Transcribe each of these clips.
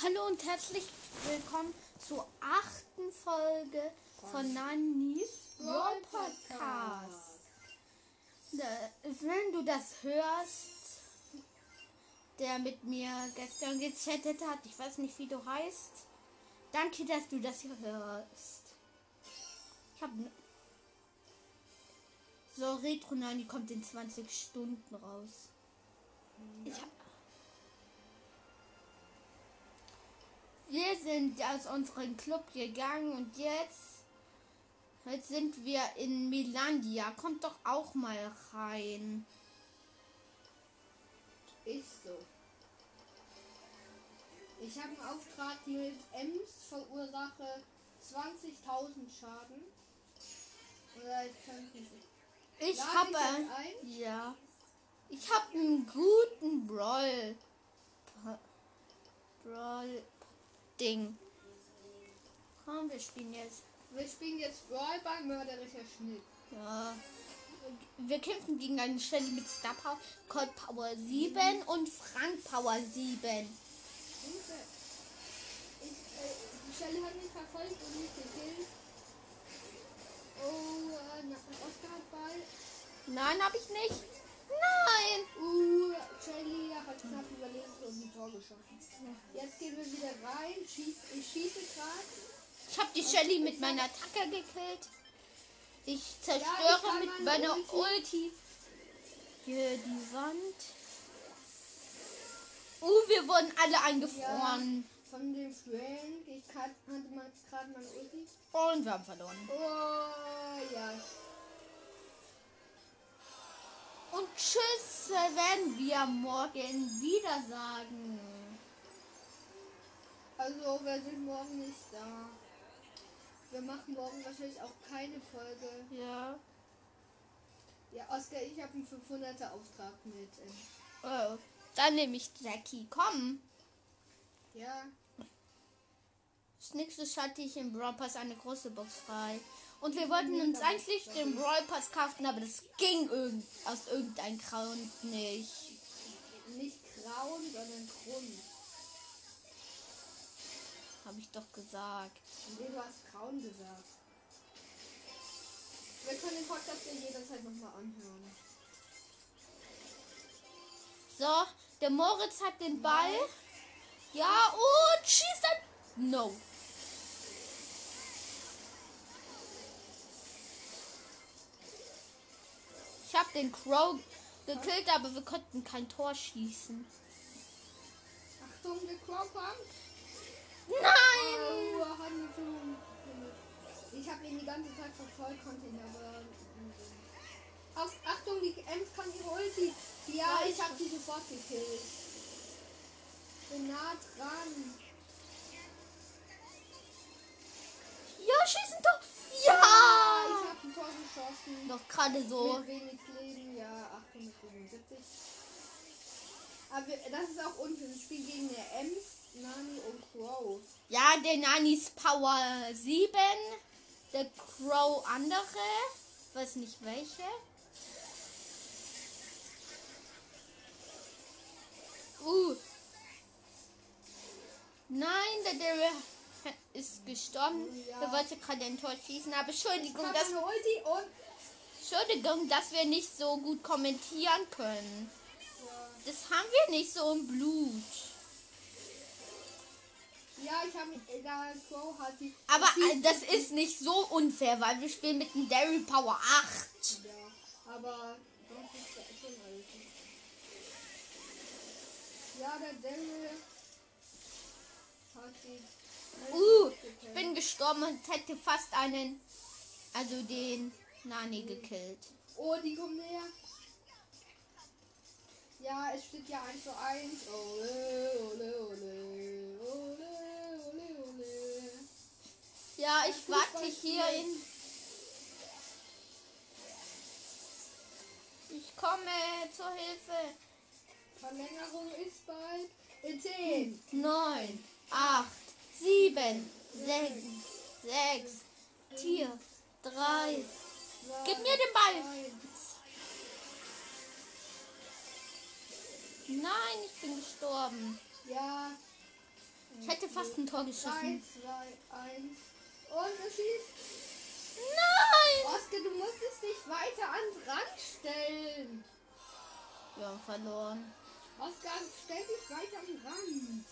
Hallo und herzlich willkommen zur achten Folge von Nannis Brawl Podcast. Wenn du das hörst, der mit mir gestern gechattet hat, ich weiß nicht, wie du heißt, danke, dass du das hier hörst. Ich hab. So, Retro Nani kommt in 20 Stunden raus. Ich hab, Wir sind aus unserem Club gegangen und jetzt, jetzt sind wir in Milandia. Kommt doch auch mal rein. Ist so. Ich habe einen Auftrag mit Ems verursache 20.000 Schaden. Oder ich kann nicht. Ich habe ja, ich habe einen guten Brawl, Brawl Ding. Komm, wir spielen jetzt. Wir spielen jetzt Brawl bei mörderischer Schnitt. Ja. Wir kämpfen gegen eine Stelle mit Star Power, Cold Power 7 und Frank Power 7. Und, äh, die Stelle hat mich verfolgt und mich gekillt. Oh, äh, Oscar Ball. Nein, habe ich nicht. Nein. Uh, Shelly hat knapp überlebt und ein Tor geschossen. Jetzt gehen wir wieder rein. Schieß, ich schieße gerade. Ich habe die Shelly mit meiner Attacke gekillt. Ich Ja, zerstöre ich kann mit meine meiner Ulti. Ulti hier die Wand. Uh, wir wurden alle eingefroren. Von dem Frank. Ich hatte gerade meine Ulti. Und wir haben verloren. Oh, ja. Und tschüss, äh, werden wir morgen wieder sagen. Also, wir sind morgen nicht da. Wir machen morgen wahrscheinlich auch keine Folge. Ja. Ja, Oscar, ich habe einen 500er Auftrag mit. ähm, Oh, dann nehme ich Jackie. Komm. Ja, Als nächstes schalte ich im Brawl Pass eine große Box frei. Und wir wollten uns eigentlich den Brawl Pass kaufen, aber das ging irgend aus irgendeinem Grund nicht. nicht Grauen, sondern Krumm. Habe ich doch gesagt. Nee, du hast Grauen gesagt. Wir können den Podcast ja jederzeit nochmal anhören. So, der Moritz hat den Ball. Ja, und schießt dann. No. Habe den Crow gekillt, aber wir konnten kein Tor schießen. Achtung, der Crow kommt. Nein! Oh, Ich habe ihn die ganze Zeit verfolgt, konnte ihn aber. Auf, Achtung, die Ems kann ihre Ulti. Ja, ich habe sie sofort gekillt. Bin nah dran. Ja, schießen Tor! Ich Ja! habe ein Tor geschossen. Noch gerade so. Mit wenig Leben, ja, 875. Aber das ist auch unfair. Wir spielen gegen eine Ems, Nani und Crow. Ja, der Nanis Power 7. Der Crow andere. Weiß nicht welche. Uh. Nein, der Daryl ist gestorben. Ja. Er wollte gerade ein Tor schießen, aber Entschuldigung, dass. Entschuldigung, dass wir nicht so gut kommentieren können. Das haben wir nicht so im Blut. ja ich habe. Da Crow hat die. Aber die- das ist nicht so unfair, weil wir spielen mit dem Daryl Power 8. Ja, aber sonst ist das schon alles. Ja, der Daryl hat die. Uh, ich bin gestorben und hätte fast einen, also den Nani gekillt. Oh, die kommen näher. Ja, es steht ja 1 zu 1. Ole, ole, ole. Ole, ole, ole. Ja, ich warte hier spielen. in. Ich komme zur Hilfe. Verlängerung ist bald. In 10. 9, 8, 7, 6, 6, 4, 3. Gib mir den Ball. Nein, ich bin gestorben. Ja. Ich hätte fast ein Tor 3, geschossen. 2, 1. Und es schießt. Nein! Oskar, du musstest dich weiter ans Rand stellen. Haben verloren. Oskar, stell dich weiter am Rand.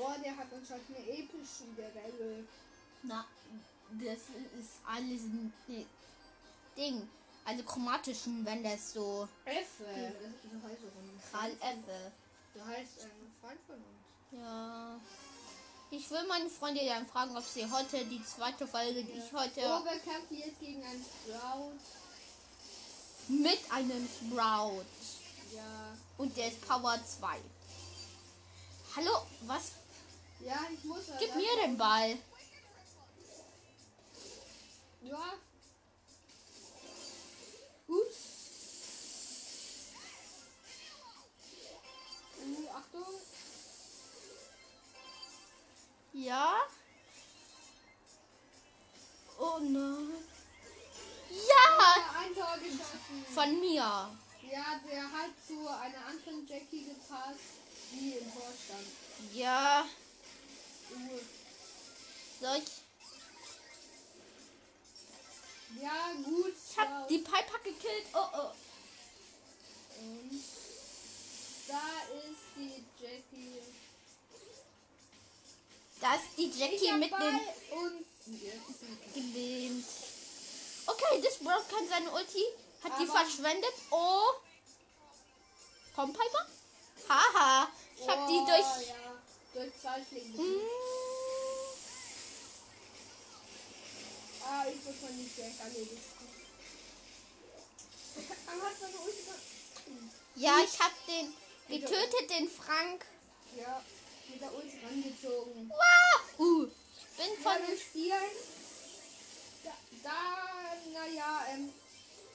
Oh, der hat anscheinend eine epische Gerelle. Na, das ist alles ein Ding. Also chromatischen, wenn das so Effe. So heißt ein Karl Effe. So heißt ein Freund von uns. Ja. Ich will meine Freunde dann fragen, ob sie heute die zweite Folge, die ich heute Oh, wir kämpfen jetzt gegen einen Sprout. mit einem Sprout. Ja. Und der ist Power 2. Hallo, was? Ja, ich muss. Gib mir den Ball. Ja. Gut. Uh, Achtung. Ja. Oh nein. Ja! Ja. Von mir. Ja, der hat zu einer anderen Jackie gepasst, die im Tor stand. Ja. Uh, Soll ich? ja, gut. Ich hab die Piper gekillt. Oh oh. Und da ist die Jackie. Da ist die Jackie mit dem und gelähmt. Okay, das Brown kann seine Ulti. Hat die Aber- verschwendet. Oh. Komm, Piper. Haha. Ich hab die Oh, durch. Ja, durch zwei Schläge. Mm. Ah, ich muss mal nicht direkt erledigt. Er Ja, ich hab den getötet, den Frank. Ja, mit der Ulti rangezogen. Wow. Uh. Ich bin Von wir spielen. Da, da naja, ähm,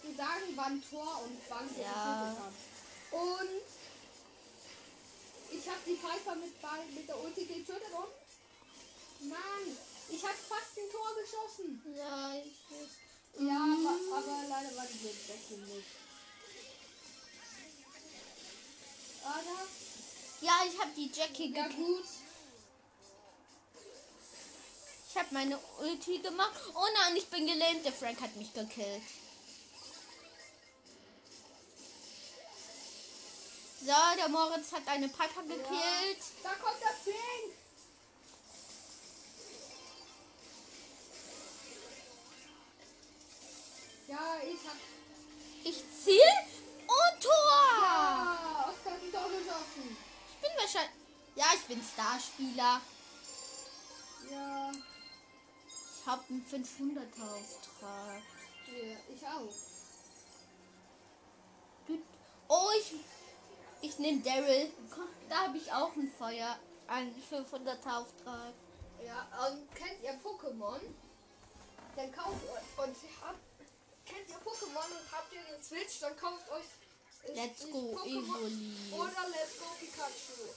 wir sagen wann Tor und wann wir Ja. Und ich habe die Piper mit, Ball, mit der Ulti getötet und Mann, ich habe fast ein Tor geschossen. Ja, ich weiß. Ja, Mhm. aber, aber leider war die Blitz weg. Oder? Ja, ich hab die Jackie Ja gut. Ich hab meine Ulti gemacht. Oh nein, ich bin gelähmt. Der Frank hat mich gekillt. So, der Moritz hat eine Piper gekillt. Ja. Da kommt der Frank. Ja, ich hab. Ich ziel und Tor. Ah, Oskar hat ein Tor geschossen. Ich bin wahrscheinlich. Ja, ich bin Starspieler. Ja. Ich hab einen 500er Auftrag. ja, ich auch. Oh, ich. Ich nehme Daryl. Da habe ich auch ein Feuer. Einen 500er Auftrag. Ja, und kennt ihr Pokémon? Dann kauft euch und habt, kennt ihr Pokémon und habt ihr eine Switch, dann kauft euch Let's go, Evoli. Oder Let's Go Pikachu.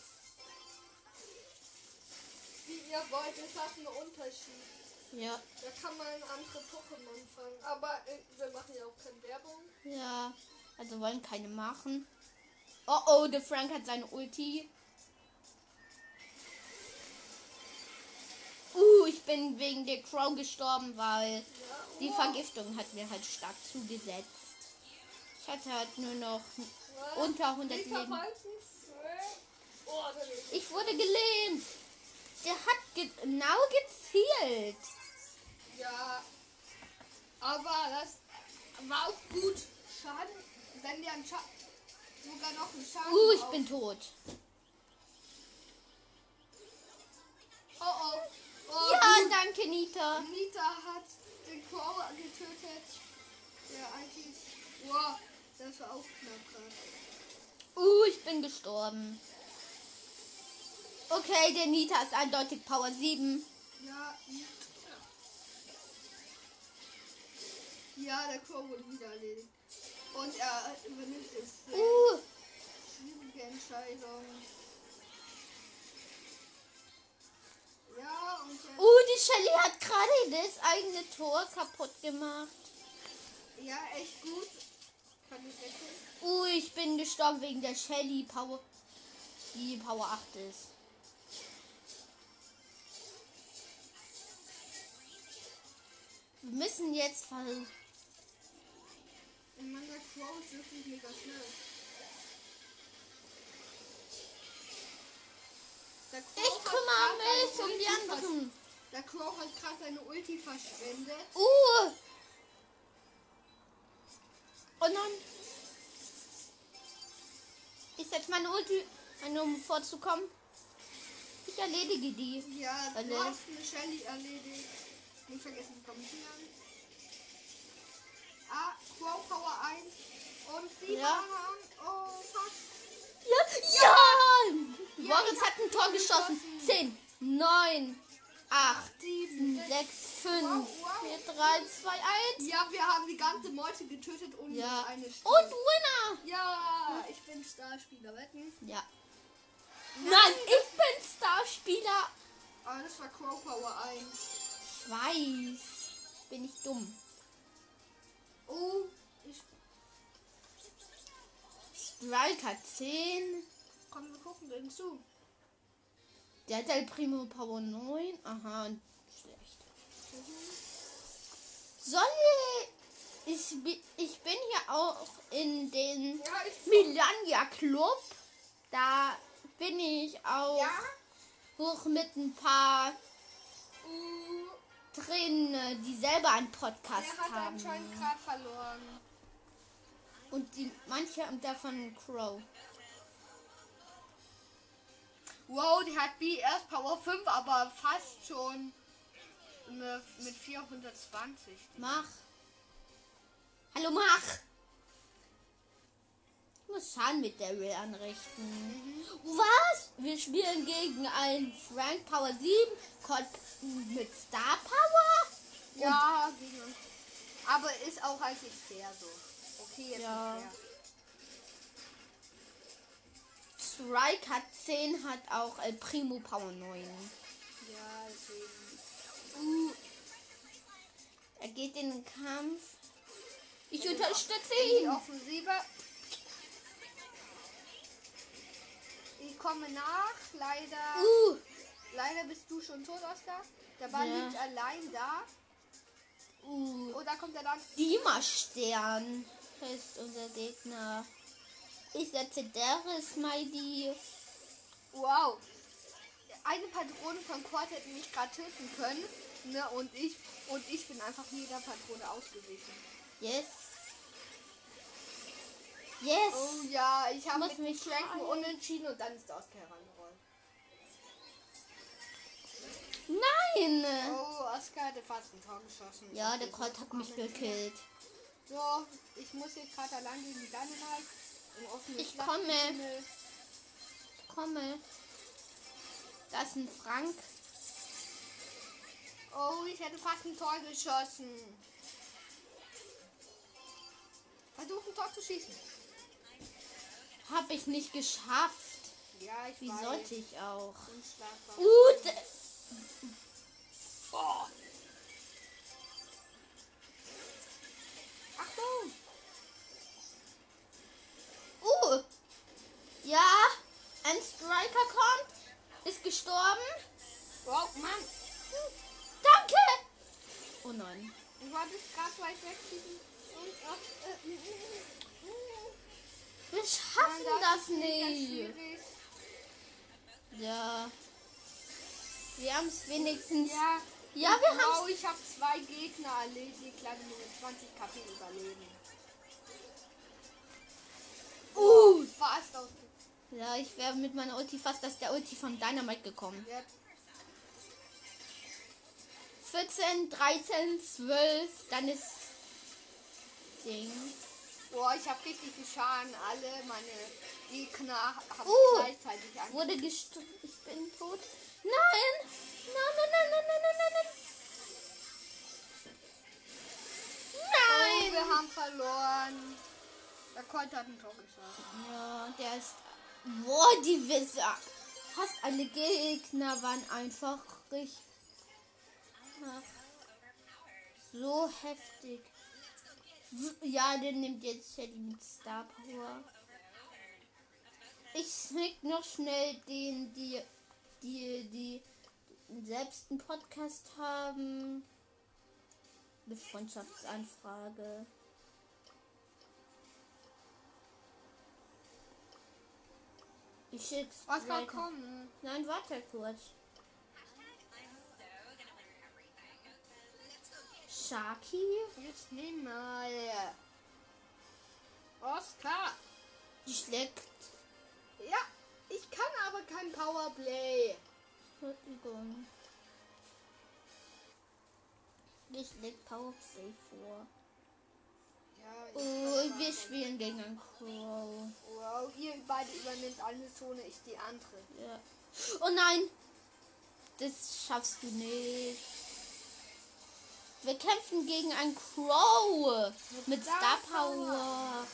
Wie ihr wollt, es hat einen Unterschied. Ja. Da kann man andere Pokémon fangen. Aber äh, wir machen ja auch keine Werbung. Ja, also wollen keine machen. Oh oh, der Frank hat seine Ulti. Uh, ich bin wegen der Crow gestorben, weil die. Vergiftung hat mir halt stark zugesetzt. Ich hatte halt nur noch unter 100 Lisa Leben. Oh, ist Ich wurde gelähmt. Der hat ge genau gezielt. Ja, aber das war auch gut. Schaden, wenn der einen Scha sogar noch einen Schaden Uh, ich auf- bin tot. Oh oh. oh Ja, gut. danke, Nita. Nita hat den Crow getötet. Der eigentlich. Wow, das war auch knapp gerade. Uh, ich bin gestorben. Okay, der Nita ist eindeutig Power 7. Ja. Ja, der Crow wurde wieder erledigt. Und er übernimmt eine Uh, schwierige Entscheidung. Ja, und er uh, die Shelly hat gerade das eigene Tor kaputt gemacht. Ja, echt gut. Kann ich retten. Uh, ich bin gestorben wegen der Shelly Power. die Power 8 ist. Wir müssen jetzt versuchen. Und man sagt, Crow ist wirklich mega schnell. Ich kümmere mich um die anderen. Der Crow hat gerade seine Ulti verschwendet. Uh! Oh nein! Ich setze meine Ulti ein, um vorzukommen. Ich erledige die. Ja, du Alle. hast eine Shelly erledigt. Nicht vergessen zu kommentieren. Ah, Crow Power 1. Und sie Ja. waren oh, fast. Ja! Ja! Ja, Moritz hat ein Tor geschossen. 10, 9, 8, 7, 6, 5, Wow, wow. 4, 3, 2, 1. Ja, wir haben die ganze Meute getötet und Ja. eine Und Stunde. Winner! Ja, ich bin Starspieler, wetten? Ja. Nein, ich bin Starspieler. Ah, das war Crow Power 1. Ich weiß. Bin ich dumm. Oh, ich. Strike hat 10. Komm, wir gucken den zu. Der hat El Primo Power 9. Aha, schlecht. Soll ich, ich bin hier auch in den Ja. Milania Club. Da bin ich auch Ja? hoch mit ein paar Uh, drin, äh, die selber einen Podcast der hat haben. anscheinend gerade verloren. Und die, manche davon Crow. Wow, die hat B erst Power 5, aber fast schon mit 420. Mach. Hallo, mach. Muss Schaden mit der Will anrichten. Was? Wir spielen gegen einen Frank Power 7 Colt mit Star Power? Ja, gegen. Aber ist auch eigentlich fair so. Okay, jetzt Ja. ist fair. Strike hat 10, hat auch El Primo Power 9. Ja, deswegen. Uh. Er geht in den Kampf. Ich unterstütze ihn. Offensive. Ich komme nach. Leider. Uh. Leider bist du schon tot, Oskar. Der Ball Ja. liegt allein da. Uh. Oh, da kommt er dann. Dima Stern ist unser Gegner. Ich setze Darius Mighty. Wow. Eine Patrone von Quad hätte mich gerade töten können. Ne? Und ich und ich bin einfach jeder Patrone ausgewichen. Yes. Yes. Oh ja, ich habe mit mich heilen. unentschieden und dann ist der Oscar herangerollt. Nein. Oh, Oscar hatte fast ein Tor geschossen. Ja, Ich der Colt hat mich gekillt. So, ich muss jetzt gerade allein gegen die Dynamite im offenen Ich Schlachttunnel. Komme. Da ist ein Frank. Oh, ich hätte fast ein Tor geschossen. Versuch ein Tor zu schießen. Hab ich nicht geschafft. Ja, ich Wie weiß. sollte ich auch? Unschlagbar. Das nicht. Ja. Wir haben es wenigstens. Ja, Ja, wir haben wow, ich habe zwei Gegner erledigt, leider nur mit 20 KP überleben. Uh. Fast aus. Ja, ich wäre mit meiner Ulti fast aus der Ulti von Dynamite gekommen. Ja, 14, 13, 12, dann ist Ding. Boah, ich habe richtig viel Schaden. Alle meine Gegner haben Uh. gleichzeitig an. Wurde gestorben. Ich bin tot. Nein! Nein, nein, nein, nein, nein, nein, nein, Oh, nein! wir haben verloren. Der Colt hat ein Tor geschossen. Ja, der ist. Boah, die Wisser. Fast alle Gegner waren einfach richtig. So heftig. Ja, der nimmt jetzt mit Star Power. Ich snick noch schnell den, die, die, die selbst einen Podcast haben. Eine Freundschaftsanfrage. Ich schick's. Was kann kommen? Nein, warte kurz. Sharky? Jetzt nimm mal. Oscar. Die schlägt. Ja, ich kann aber kein Powerplay. Entschuldigung. Die schlägt Powerplay vor. Ja, Oh, wir spielen gegen einen Crow. Wow, ihr beide übernimmt eine Zone, ich die andere. Ja. Oh nein! Das schaffst du nicht. Wir kämpfen gegen einen Crow mit Star Star Power.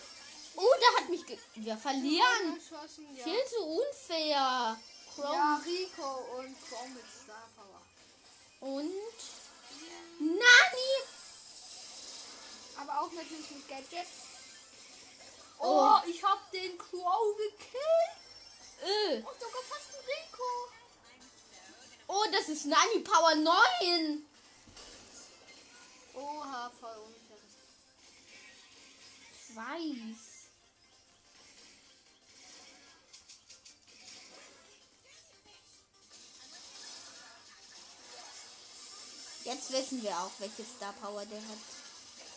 Oh, der hat mich. Ge wir verlieren. Ja. Viel zu unfair. Crow ja, Rico und Crow mit Star Power. und Nani. Aber auch natürlich mit Gadget. Oh. Oh, ich hab den Crow gekillt. Äh. Und sogar fast ein Rico. Oh, das ist Nani Power 9. Oha, voll unfair. Ich weiß. Jetzt wissen wir auch, welche Star Power der hat.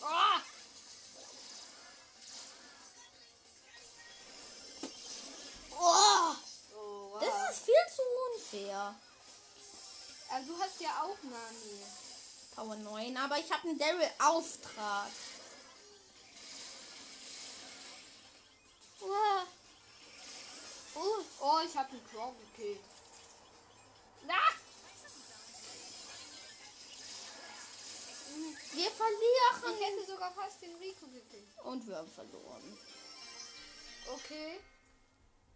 Oh! Oh, Oh, das ist viel zu unfair. also du hast ja auch Nani. Power 9, aber ich habe einen Daryl Auftrag. Oh. Oh, oh ich hab den Crow gekillt. Wir Ich verlieren. hätte sogar fast den Rico gekillt. Und wir haben verloren. Okay.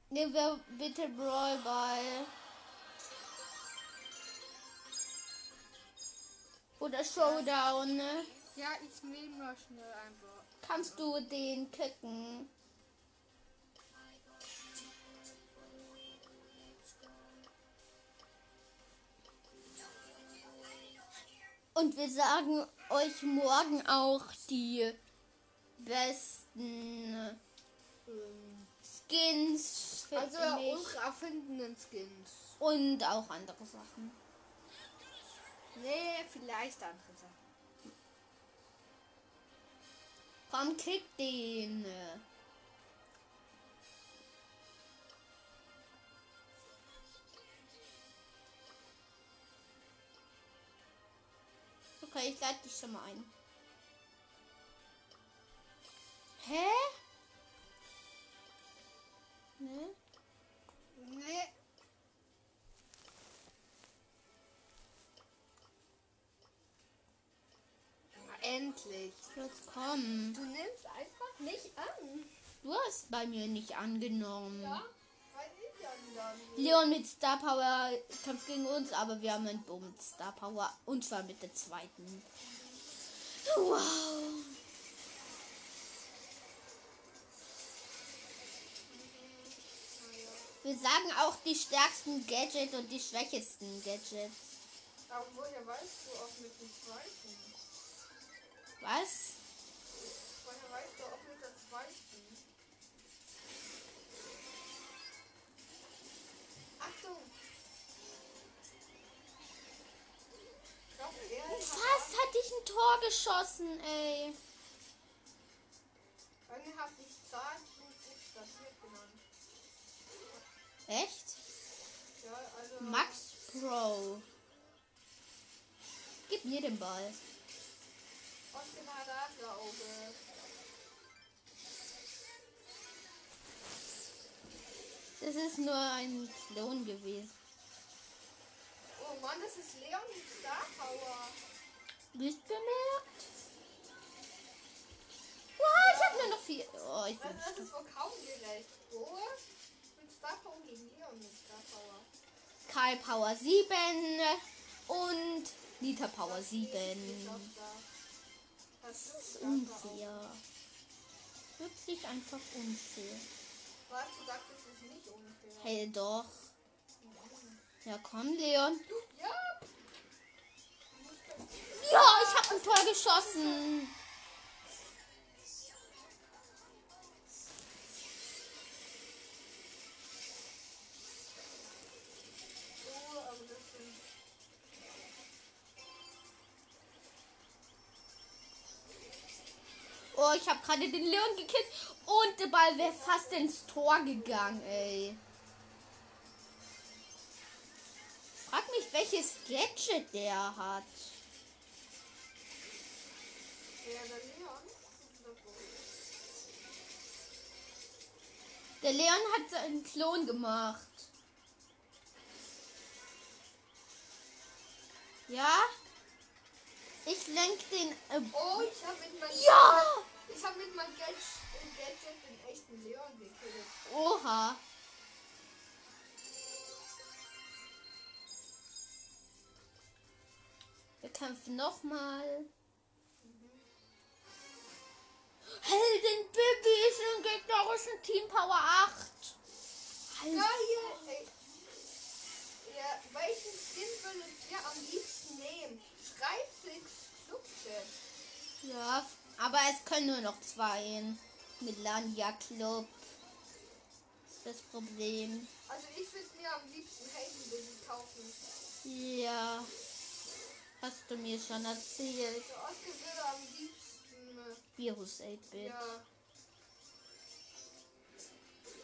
Nehmen wir bitte Brawl Ball. Oder Showdown. ne? Ja, ich nehme mal schnell ein Bro. Kannst du den kicken? Und wir sagen euch morgen auch die besten Ähm, Skins für also unsere erfundenen Skins. und auch andere Sachen. Nee, vielleicht andere Sachen. Komm, kick den. Ich lade dich schon mal ein. Hä? Ne? Na, endlich. Jetzt komm. Du nimmst einfach nicht an. Du hast bei mir nicht angenommen. Ja? Leon mit Star Power kämpft gegen uns, aber wir haben einen Bo mit Star Power und zwar mit der zweiten. Wow. Wir sagen auch die stärksten Gadgets und die schwächesten Gadgets. Aber woher weißt du auch mit dem zweiten? Was? Woher weißt du auch mit der zweiten? Fast hatte ich ein Tor geschossen, ey. Irgendwie hat Zahlen gut buchstabiert genannt. Echt? Ja, also. Max Pro. Gib mir den Ball. Oscar Radlerauge. Das ist nur ein Klon gewesen. Oh Mann, das ist Leon mit Star Power. Nicht bemerkt? Wow, ich habe nur noch vier. Oh, ich bin Also das ist wohl kaum gerecht. Boa mit Star Power gegen Leon mit Star Power. Karl Power 7 und Nita Power 7. Das Das ist unfair. Wirklich einfach unfair. Du hast gesagt, es ist nicht unfair. Hey, doch. Ja, komm, Leon. Ja, ich habe ein Tor geschossen. Oh, ich habe gerade den Leon gekillt und der Ball wäre fast ins Tor gegangen, ey. Welches Gadget der hat. Der Leon. Der Leon hat seinen Klon gemacht. Ja? Ich lenk den. Äh, Oh, ich habe mit meinem ja! Ich habe mit meinem Gadget, Gadget den echten Leon gekillt. Oha. Kämpfen nochmal. Helden Bibi ist im gegnerischen Team Power 8. Halt. Geil! Ja, welchen Skin würdet ihr am liebsten nehmen? Schreibt ins Clubchat. Ja, aber es können nur noch zwei mit Lanja Club. Das ist das Problem. Also ich würde mir am liebsten Heldenbild kaufen. Ja. Hast du mir schon erzählt. Oscar am liebsten. Virus äh, 8-Bit. Ja.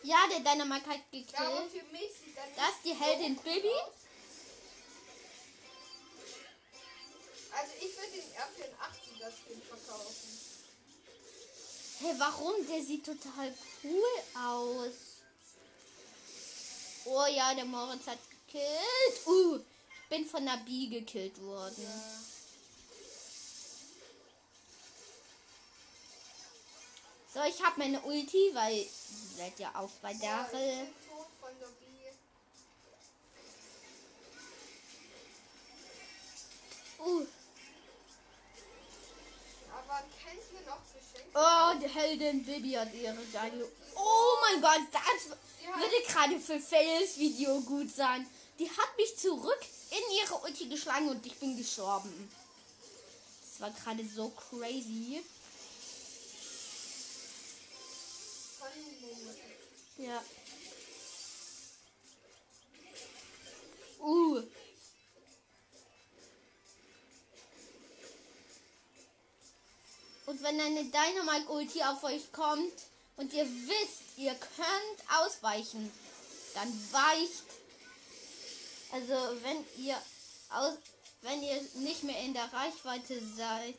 Ja, der Dynamite hat gekillt. ja, aber für mich sieht dann Das ist die Heldin Bibi. Also ich würde den R84er Skin verkaufen. Hey, warum? Der sieht total cool aus. Oh ja, der Moritz hat gekillt. Uh, bin von der Bee gekillt worden. Ja. So, ich habe meine Ulti, weil ihr seid ja auch bei Ja, Daryl. Bee. Uh, Aber kennt ihr noch Geschenke? oh, die Heldin Bibi hat ihre geile. Oh mein Gott, das Ja. würde gerade für Fails Video gut sein. Die hat mich zurück in ihre Ulti geschlagen und ich bin gestorben. Das war gerade so crazy. Ja. Uh. Und wenn eine Dynamite-Ulti auf euch kommt und ihr wisst, ihr könnt ausweichen, dann weicht. Also wenn ihr aus, wenn ihr nicht mehr in der Reichweite seid,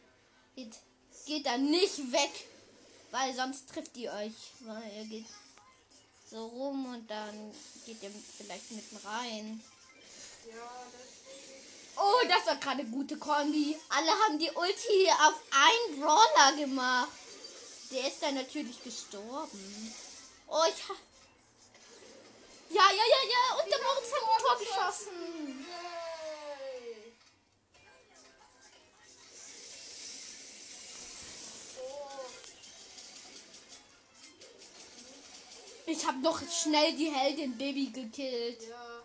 geht dann nicht weg, weil sonst trifft ihr euch, weil ihr geht so rum und dann geht ihr vielleicht mitten rein. Oh, das war gerade gute Kombi. Alle haben die Ulti auf einen Brawler gemacht. Der ist dann natürlich gestorben. Oh, ich ha Ja, ja, ja, ja. Und der Moritz hat ein Tor geschossen. Ich habe noch schnell die Heldin Baby gekillt. ja.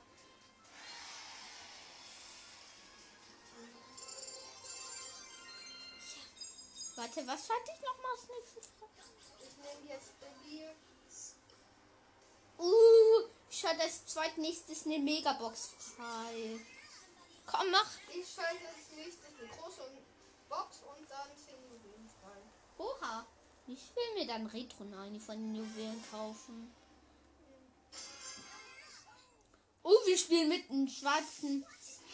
Warte, was hatte ich noch mal als nächstes? Ich nehme jetzt Baby. Uh, ich hatte als zweitnächstes eine Megabox frei. Komm, mach. Ich schalte als nächstes eine große Box und dann 10 Juwelen frei. Oha. Ich will mir dann Retro 9 von den Juwelen kaufen. Oh, wir spielen mit einem schwarzen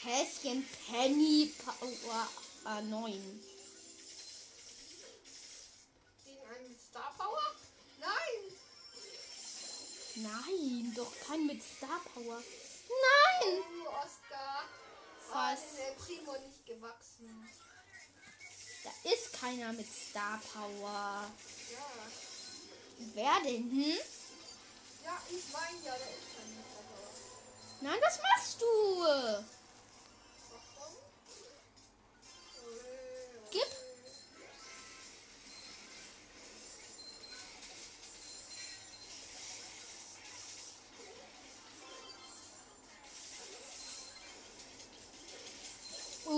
Häschen Penny Power äh, 9. Nein, doch kein mit Star Power. Nein! Oh, Oscar. Fast. Oh, der Primo nicht gewachsen. Da ist keiner mit Star Power. Ja. Wer denn? Hm? Ja, ich meine ja, der ist kein Star Power. Nein, was machst du?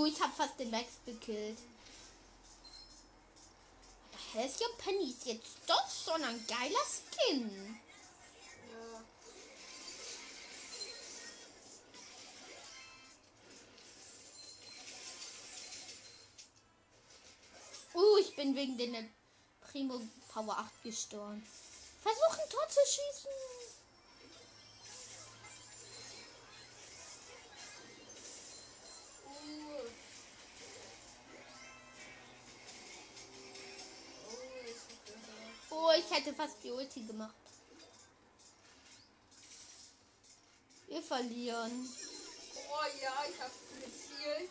Ich habe fast den Max gekillt. Aber Halcyon Penny ist jetzt doch schon ein geiler Skin. Ja. Uh, ich bin wegen den Primo Power 8 gestorben. Versuch ein Tor zu schießen. Oh, ich hätte fast die Ulti gemacht. Wir verlieren. Oh ja, ich hab gezielt.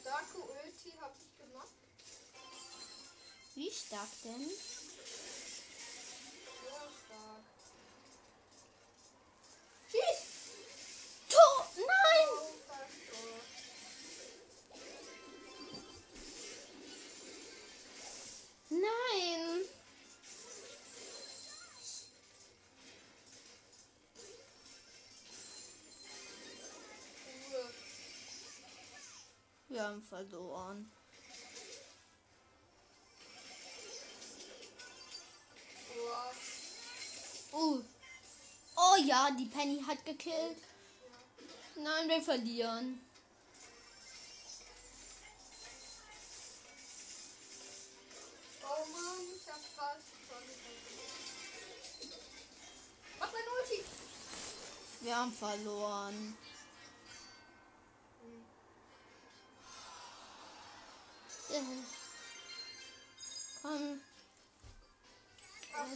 Starke Ulti hab ich gemacht. Wie stark denn? Sehr stark. Schieß! Tor! Nein! Oh. Nein! Wir haben verloren. Oh. Oh ja, die Penny hat gekillt. Nein, wir verlieren. oh Mann, ich hab fast Tor gemacht. Mach mein Ulti. Wir haben verloren. Äh. Komm. Ich hab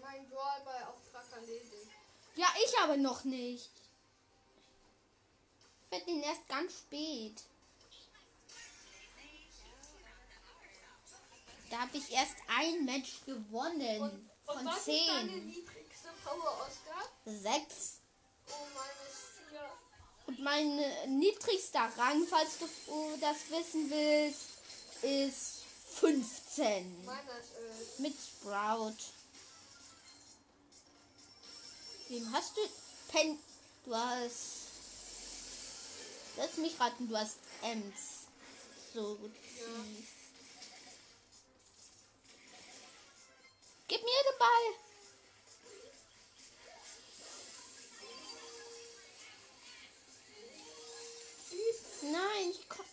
meinen Brawlball-Auftrag erledigt. Ja, ich aber noch nicht. Ich werde ihn erst ganz spät. Da habe ich erst ein Match gewonnen. Und, und von ist deine zehn. niedrigste Power, Oscar? Sechs. Oh, meine vier. Und mein niedrigster Rang, falls du äh, das wissen willst, ist 15. Meiner ist elf. Mit Sprout. Wem hast du? Pen. Du hast. Lass mich raten, du hast Ems. So gut. Ja. Gib mir den Ball. Nein, ich komm.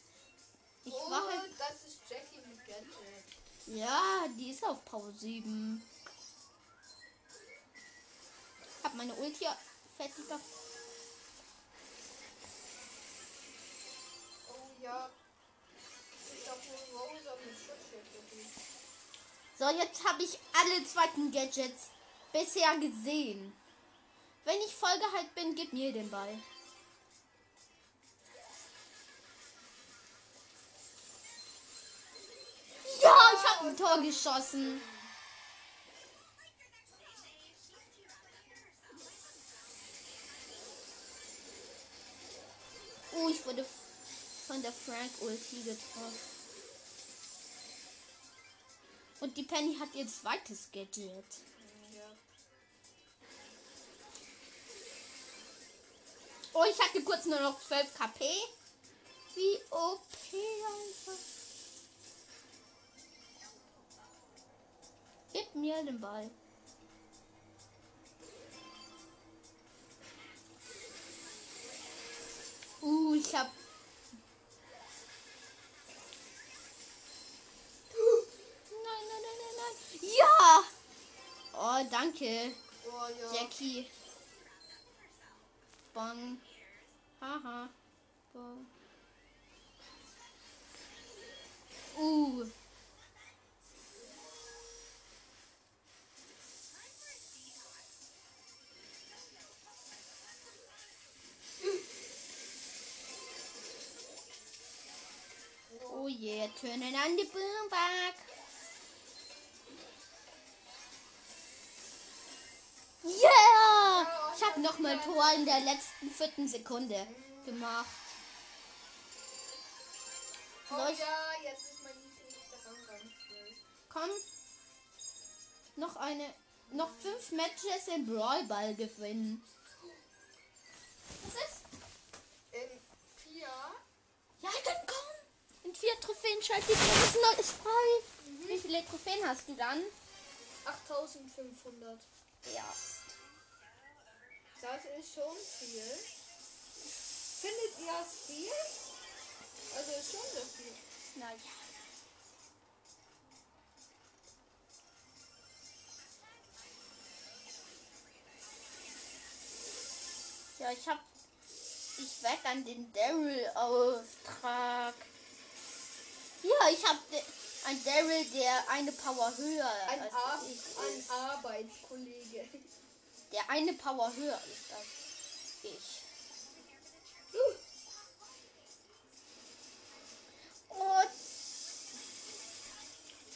Ich oh, war halt. das ist Jackie mit Gadget. Ja, die ist auf Power 7. Hab meine Ulti fertig auf. Oh ja. So, jetzt habe ich alle zweiten Gadgets bisher gesehen. Wenn ich vollgeheilt bin, gib mir den Ball. Ein Tor geschossen. Oh, ich wurde von der Frank Ulti getroffen. Und die Penny hat ihr zweites Gadget. Ja. Oh, ich hatte kurz nur noch 12 KP. Wie OP einfach. Mir den Ball. Uh, ich hab. Nein, nein, nein, nein, nein. Ja! Oh, danke. Oh ja. Jackie. Bong. Haha. Bong. Uh. Oh yeah, turning on the boom back. Yeah! Ich habe noch mal Tor in der letzten vierten Sekunde gemacht. Oh ja, jetzt ist mein niedrigster Rang ganz schnell. Komm. Noch eine. Noch fünf Matches im Brawl Ball gewinnen. Was ist? Ähm, vier. Ja, dann komm. Schalti, das ist ein neues frei. Wie viele Trophäen hast du dann? 8500. Ja. Das ist schon viel. Findet ihr das viel? Also ist schon sehr viel. Naja. Ja, ich hab. Ich werde dann den Daryl-Auftrag. Ja, ich hab de- ein Daryl, der eine Power höher Ein, als Ar ein ist. Arbeitskollege. Der eine Power höher ist als ich. Und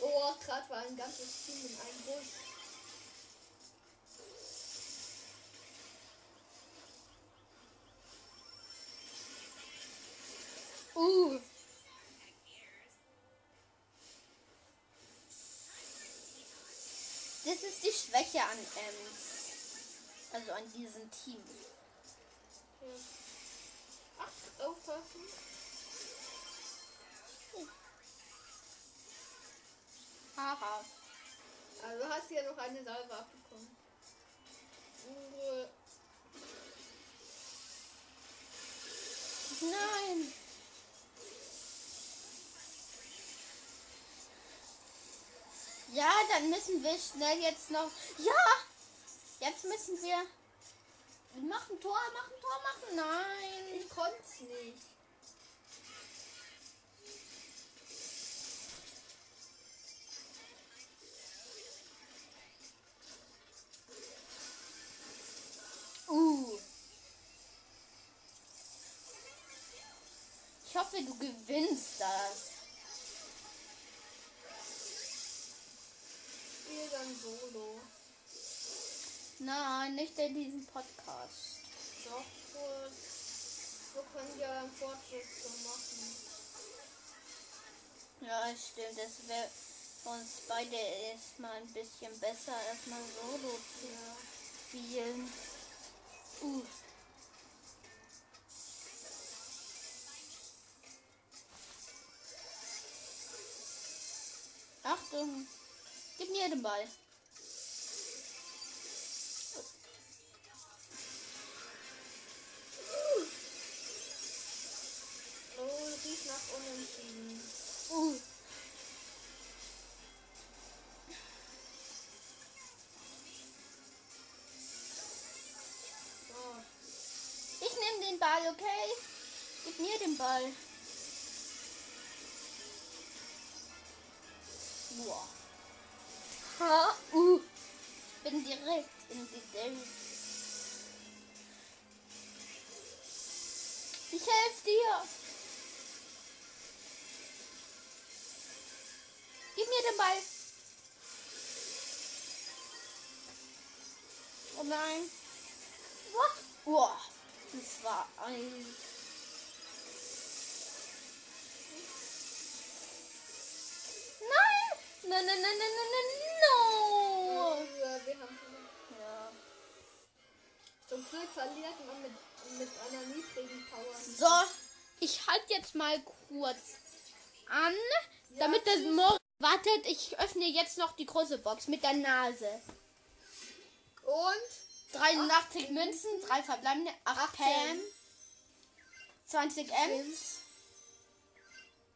Oh, gerade war ein ganzes Team in einem Bus. Uh. Das ist die Schwäche an Ems. Also an diesem Team. Ja. Ach, aufpassen. Haha. Also hast du ja noch eine Salve abbekommen. Nein. Ja, dann müssen wir schnell jetzt noch. Ja! Jetzt müssen wir. Machen Tor, machen Tor, machen. Nein. ich konnte es nicht. Uh. Ich hoffe, du gewinnst das. Spiel dann solo. Nein, nicht in diesem Podcast. Doch, gut. Wir können ja einen Fortschritt so machen. Ja, stimmt. Das wäre für uns beide erstmal ein bisschen besser, erstmal Solo zu spielen. Uh. Achtung! Gib mir den Ball. Riecht nach Unentschieden. Uh. So. Ich nehme den Ball, okay? Gib mir den Ball. Boah. Ha, uh. Ich bin direkt in die Delle. Ich helfe dir. Mir den Ball. Oh nein. Boah. Boah. Das war ein. Nein! Nein, nein, nein, nein, nein, nein, no! Äh, wir haben. Ja. Zum Glück verliert man mit, mit einer niedrigen Power. So, ich halte jetzt mal kurz an, damit das tschüss. Wartet. Ich öffne jetzt noch die große Box mit der Nase. Und 83 Münzen, 3 verbleibende, 8 18. Pam, 20 Ems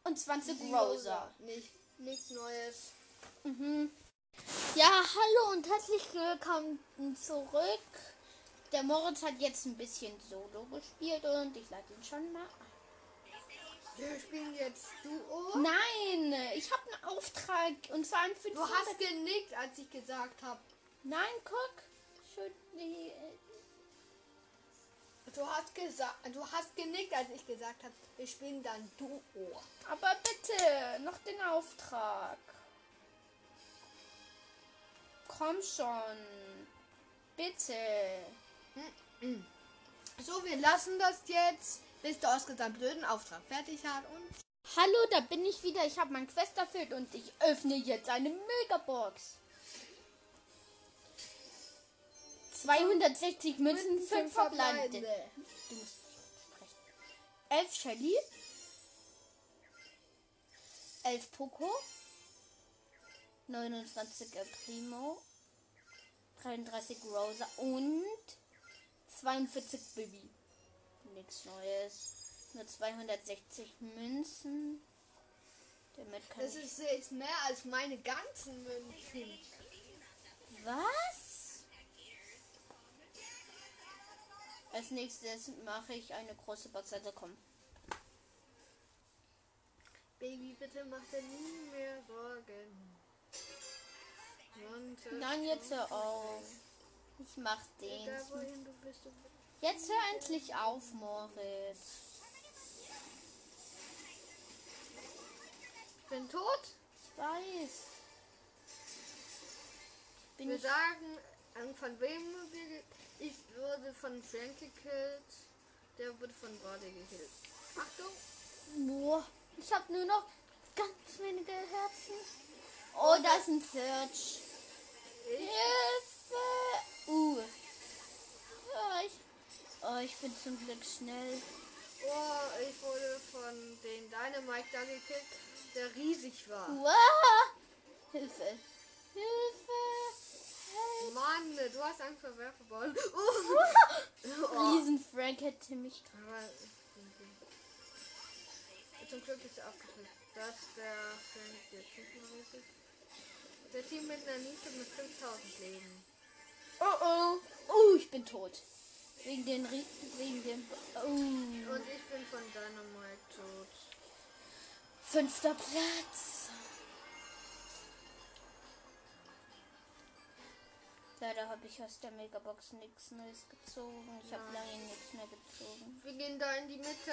und 20 Rosa. Nicht, nichts Neues. Mhm. Ja, hallo und herzlich willkommen zurück. Der Moritz hat jetzt ein bisschen Solo gespielt und ich lade ihn schon mal ein. Wir spielen jetzt Duo. Nein, ich habe einen Auftrag und zwar einen für Du hast genickt, als ich gesagt habe. Nein, guck. Schön, die, Du hast gesagt, du hast genickt, als ich gesagt habe, wir spielen dann Duo. aber bitte, noch den Auftrag. Komm schon. Bitte. So, wir lassen das jetzt, bis der Oscar seinen blöden Auftrag fertig hat und Hallo, da bin ich wieder. Ich habe mein Quest erfüllt und ich öffne jetzt eine Megabox. 260 Münzen, 5 verbleibende. Du musst sprechen. 11 Shelly. 11 Poco, 29 El Primo, 33 Rosa und 42 Bibi. Nichts Neues. Nur 260 Münzen. Damit kann Das ich. ist jetzt mehr als meine ganzen Münzen. Was? Als nächstes mache ich eine große Box. Also komm. Baby, bitte mach dir nie mehr Sorgen. Und, Nein, jetzt hör auf. Ich mach den. Egal wohin du bist, du Jetzt hör endlich auf, Moritz. Ich bin tot. Ich weiß. Bin Wir ich sagen, ähm, von wem wir. Ich wurde von Frank gekillt. Der wurde von Wade gekillt. Achtung! Boah, ich habe nur noch ganz wenige Herzen. Oh, da ist ein Search. Hilfe! Uh. Ja, ich, oh, ich bin zum Glück schnell. oh, ich wurde von den Dynamite da gekillt, der riesig war. Wow. Hilfe. Hilfe. Mann, du hast Angst vor Werfeball. Oh. oh. Riesen Frank hätte mich. Aber, Zum Glück ist er abgedrückt. Das ist der Frank, der Typenriesig. Der Team mit einer Nische mit 5000 Leben. Oh oh. Oh, ich bin tot. Wegen den Rie- wegen dem. Oh. Und ich bin von Dynamite tot. Fünfter Platz. Leider habe ich aus der Megabox nichts Neues gezogen. Ich habe lange nichts mehr gezogen. Wir gehen da in die Mitte.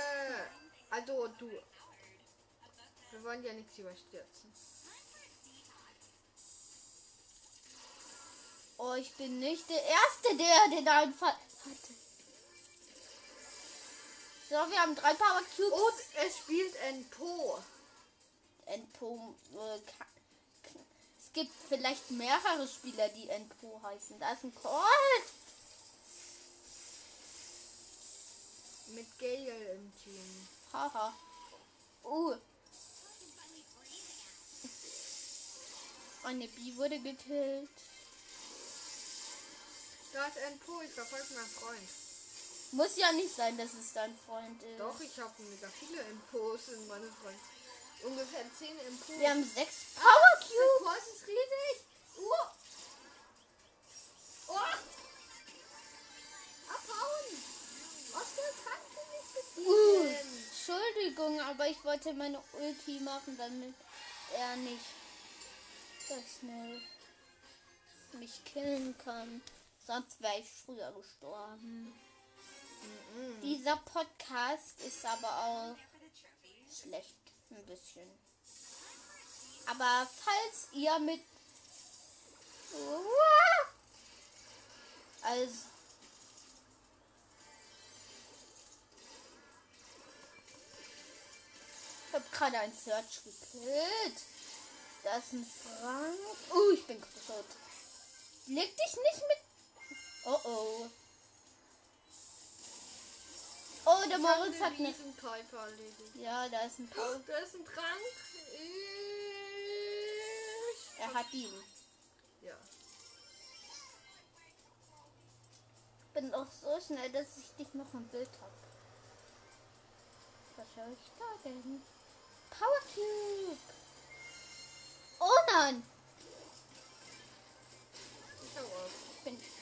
Also du. Wir wollen ja nichts überstürzen. Oh, ich bin nicht der Erste, der den Einfall hatte. So, wir haben drei Power Cubes. Und es spielt ein Po. Enpo. Äh, es gibt vielleicht mehrere Spieler, die Enpo heißen. Da ist ein Colt. Mit Gale im Team. Haha. Uh. Eine Bi wurde gekillt. Da ist ein Po. Ich verfolge meinen Freund. Muss ja nicht sein, dass es dein Freund ist. Doch, ich habe mega viele Impos in meinem Freund. Ungefähr 10 Impos. Wir haben sechs Power Der Cubes. Ist riesig. Uh. Oh. Abhauen. Oscar kannst du nicht Uh. besiegen. Entschuldigung, aber ich wollte meine Ulti machen, damit er nicht so schnell mich killen kann. Sonst wäre ich früher gestorben. Dieser Podcast ist aber auch schlecht. Ein bisschen. Aber falls ihr mit. Also. Ich habe gerade einen Search gekillt. Da ist ein Frank. Oh, ich bin tot. Leg dich nicht mit. Oh oh. Oh, der Moritz hat eine. Ja, da ist ein Paul. Da ist ein Trank. Ich. Er hat ihn. Ja. Ich bin auch so schnell, dass ich dich noch im Bild habe. Was soll ich da denn? Power Cube. Oh nein. Ich bin.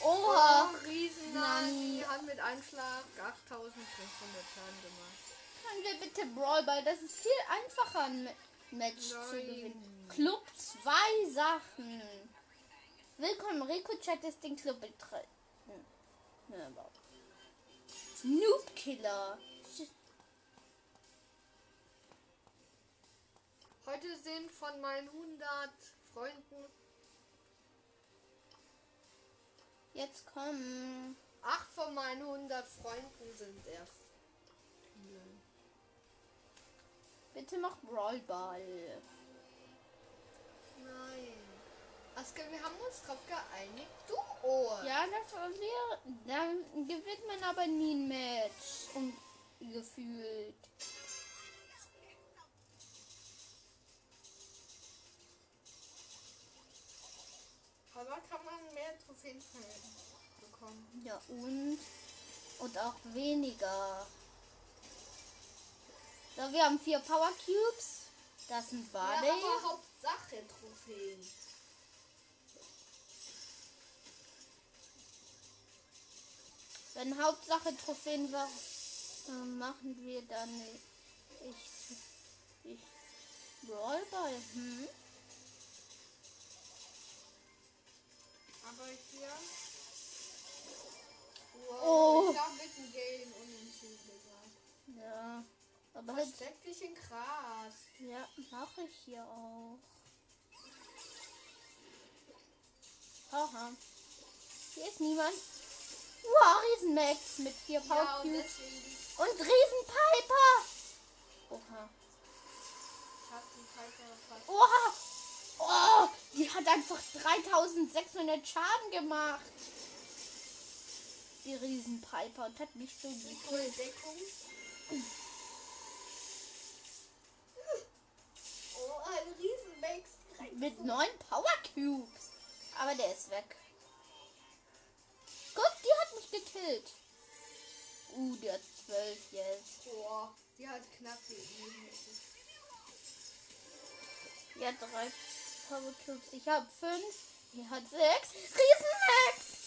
Oha. Oh, riesen Nani. Die hat mit einem Schlag 8500 Schaden gemacht. Können wir bitte Brawl Ball? Das ist viel einfacher ein Ma- Match zu Nein. gewinnen. Club zwei Sachen. Willkommen, Rico Chat ist den Club betreten. Ne. Noob Killer. Heute sind von meinen 100 Freunden Jetzt komm. acht von meinen 100 Freunden sind erst. Bitte mach Brawl Ball. Nein. Aska, wir haben uns drauf geeinigt. Duo. Ja, das wäre. Dann gewinnt man aber nie ein Match. Und gefühlt. Man mehr Trophäen bekommen. Ja, und. Und auch weniger. So, wir haben vier Power Cubes. Das sind Ja, Barley. aber Hauptsache Trophäen. Wenn Hauptsache Trophäen war, äh, machen wir dann ich ich Brawlball. Hm? Hier. Wow, Oh. ich hab mit dem Game unentschieden. Ja. Aber halt, Versteck dich in Gras. ja, mache ich hier auch. Aha. Hier ist niemand. Wow, Riesenmax mit vier Power Ja, und. Und Riesenpiper. Oha. Ich hab die Piper fast. Oha. Oh, die hat einfach 3600 Schaden gemacht. Die Riesenpiper und hat mich so Die gekillt. Deckung. Oh, ein Riesenmax. Mit neun Power Cubes. Aber der ist weg. Guck, die hat mich gekillt. Uh, der hat zwölf jetzt. Boah, die hat knapp gegeben. Die hat drei Power Cubes. Ich habe fünf. Die hat sechs. Riesenmax.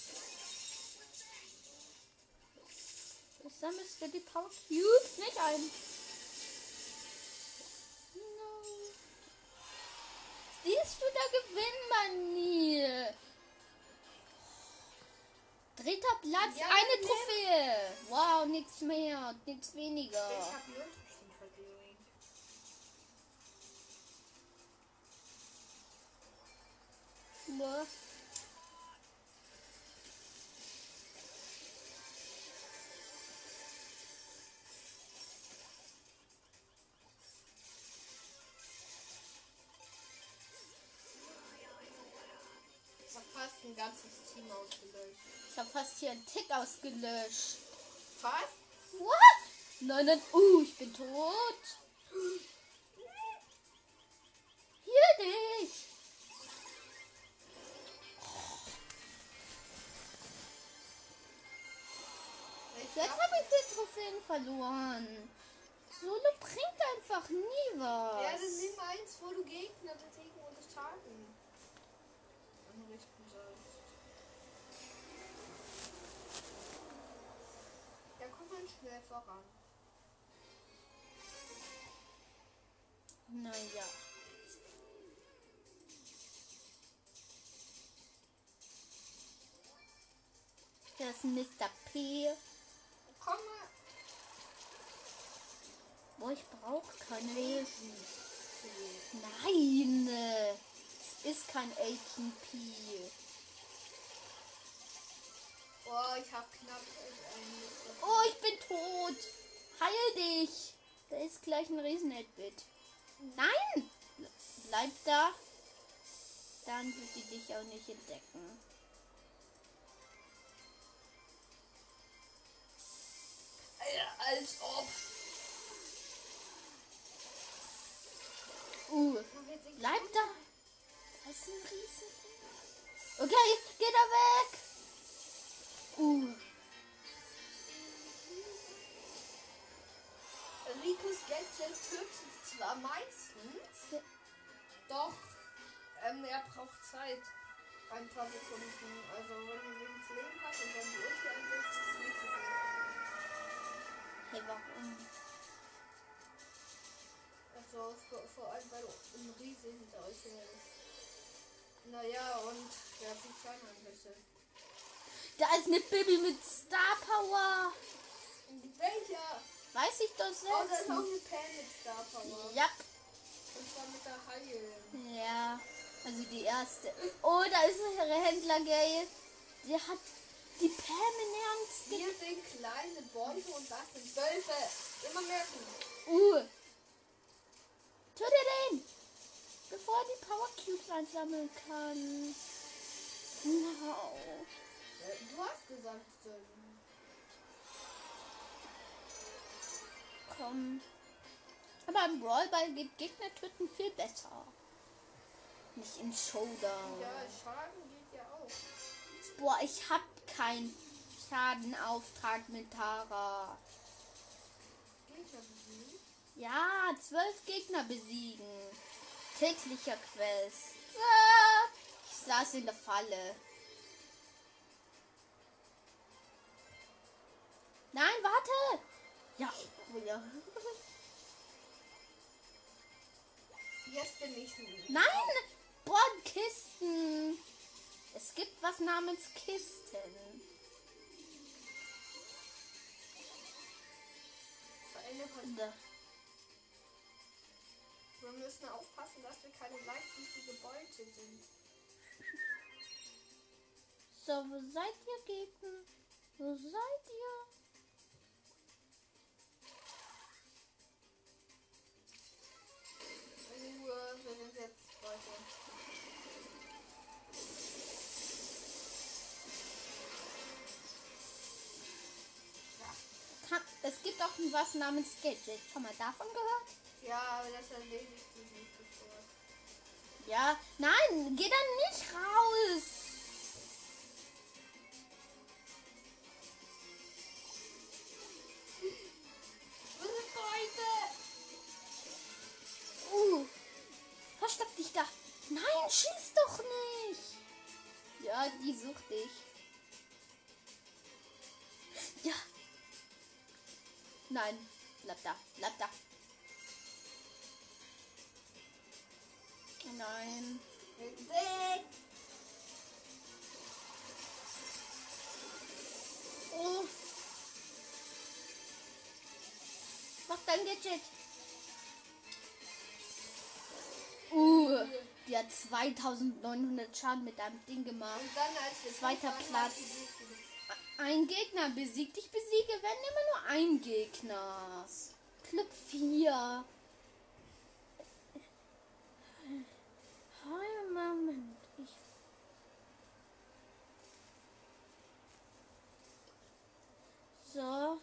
Ich sammelst du die Power Cubes nicht ein. No. Siehst du, da gewinnt man nie. Dritter Platz, Ja, eine ne. Trophäe. Wow, nichts mehr, nichts weniger. Ich hab null Boah. Ich hab fast ein ganzes Team ausgelöscht. Ich habe fast hier einen Tick ausgelöscht. Fast? What? Nein, nein. Uh, ich bin tot. Hier dich. Jetzt hab- habe ich die Trophäen verloren. Solo bringt einfach nie was. Ja, dann nimm eins, wo du Gegner besiegen und es tagen. Anrichten sollst. Da kommt man schnell voran. Naja. Das ist Mr. P. Komm mal. Boah, ich brauche keine Lesen. Nein, es ist kein Agent P. Oh, ich hab knapp Oh, ich bin tot. Heil dich. Da ist gleich ein riesen bit Nein. Bleib da. Dann wird die dich auch nicht entdecken. Als ob. Uh, bleib da. Das ist ein riesen. Okay, geh da weg. Uh, Ricos Gadget tötet zwar meistens, Ja. doch ähm, er braucht Zeit. Ein paar Sekunden. Also wenn du wenig Leben hast und dann die Ulti einsetzt, ist es nicht so gut. Hey, warum? Also vor, allem weil ein Riese hinter euch her ist. Naja, und der hat die Scheine ein bisschen. Da ist eine Bibi mit Star Power. Welcher? Weiß ich doch Oh, da ist auch selbst. eine Pan mit Star Power. Ja. Und zwar mit der Haie. Ja, also die erste. Oh, da ist ihre Händler Gay. Die hat die Pam Ernst. Wir sind kleine Bäume und das sind Wölfe. Immer merken. Uh. Töte den! Bevor er die Power Cubes einsammeln kann. No. Äh, Du hast gesagt. Komm. Aber im Brawlball geht Gegner töten viel besser. Nicht im Showdown. Ja, Schaden geht ja auch Boah, ich hab keinen Schadenauftrag mit Tara. Gegner besiegen. Ja, zwölf Gegner besiegen. Täglicher Quest. Ah, ich saß in der Falle. Nein, warte! Ja, oh ja. Jetzt bin ich ein Nein! Boah, Kisten! Es gibt was namens Kisten. Von Da. Wir müssen aufpassen, dass wir keine leichtfüßige Beute sind. So, wo seid ihr, Gegner? Wo seid ihr? Ruhe, wir sind jetzt Beute. Auch was namens Gadget. Schon mal davon gehört? Ja, aber das erledigt sich nicht sofort. Ja. Nein, geh dann nicht raus! Nein, bleib da, bleib da. Nein. Weg! Oh. Mach dein Gadget. Uh, die hat 2900 Schaden mit einem Ding gemacht. Und dann als Zweiter Platz. Ein Gegner besiegt. Ich besiege, wenn immer nur ein Gegner. Club 4. Hi, Moment. Ich so.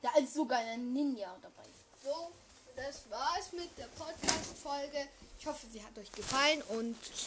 Da ist sogar ein Ninja dabei. So, das war's mit der Podcast-Folge. Ich hoffe, sie hat euch gefallen und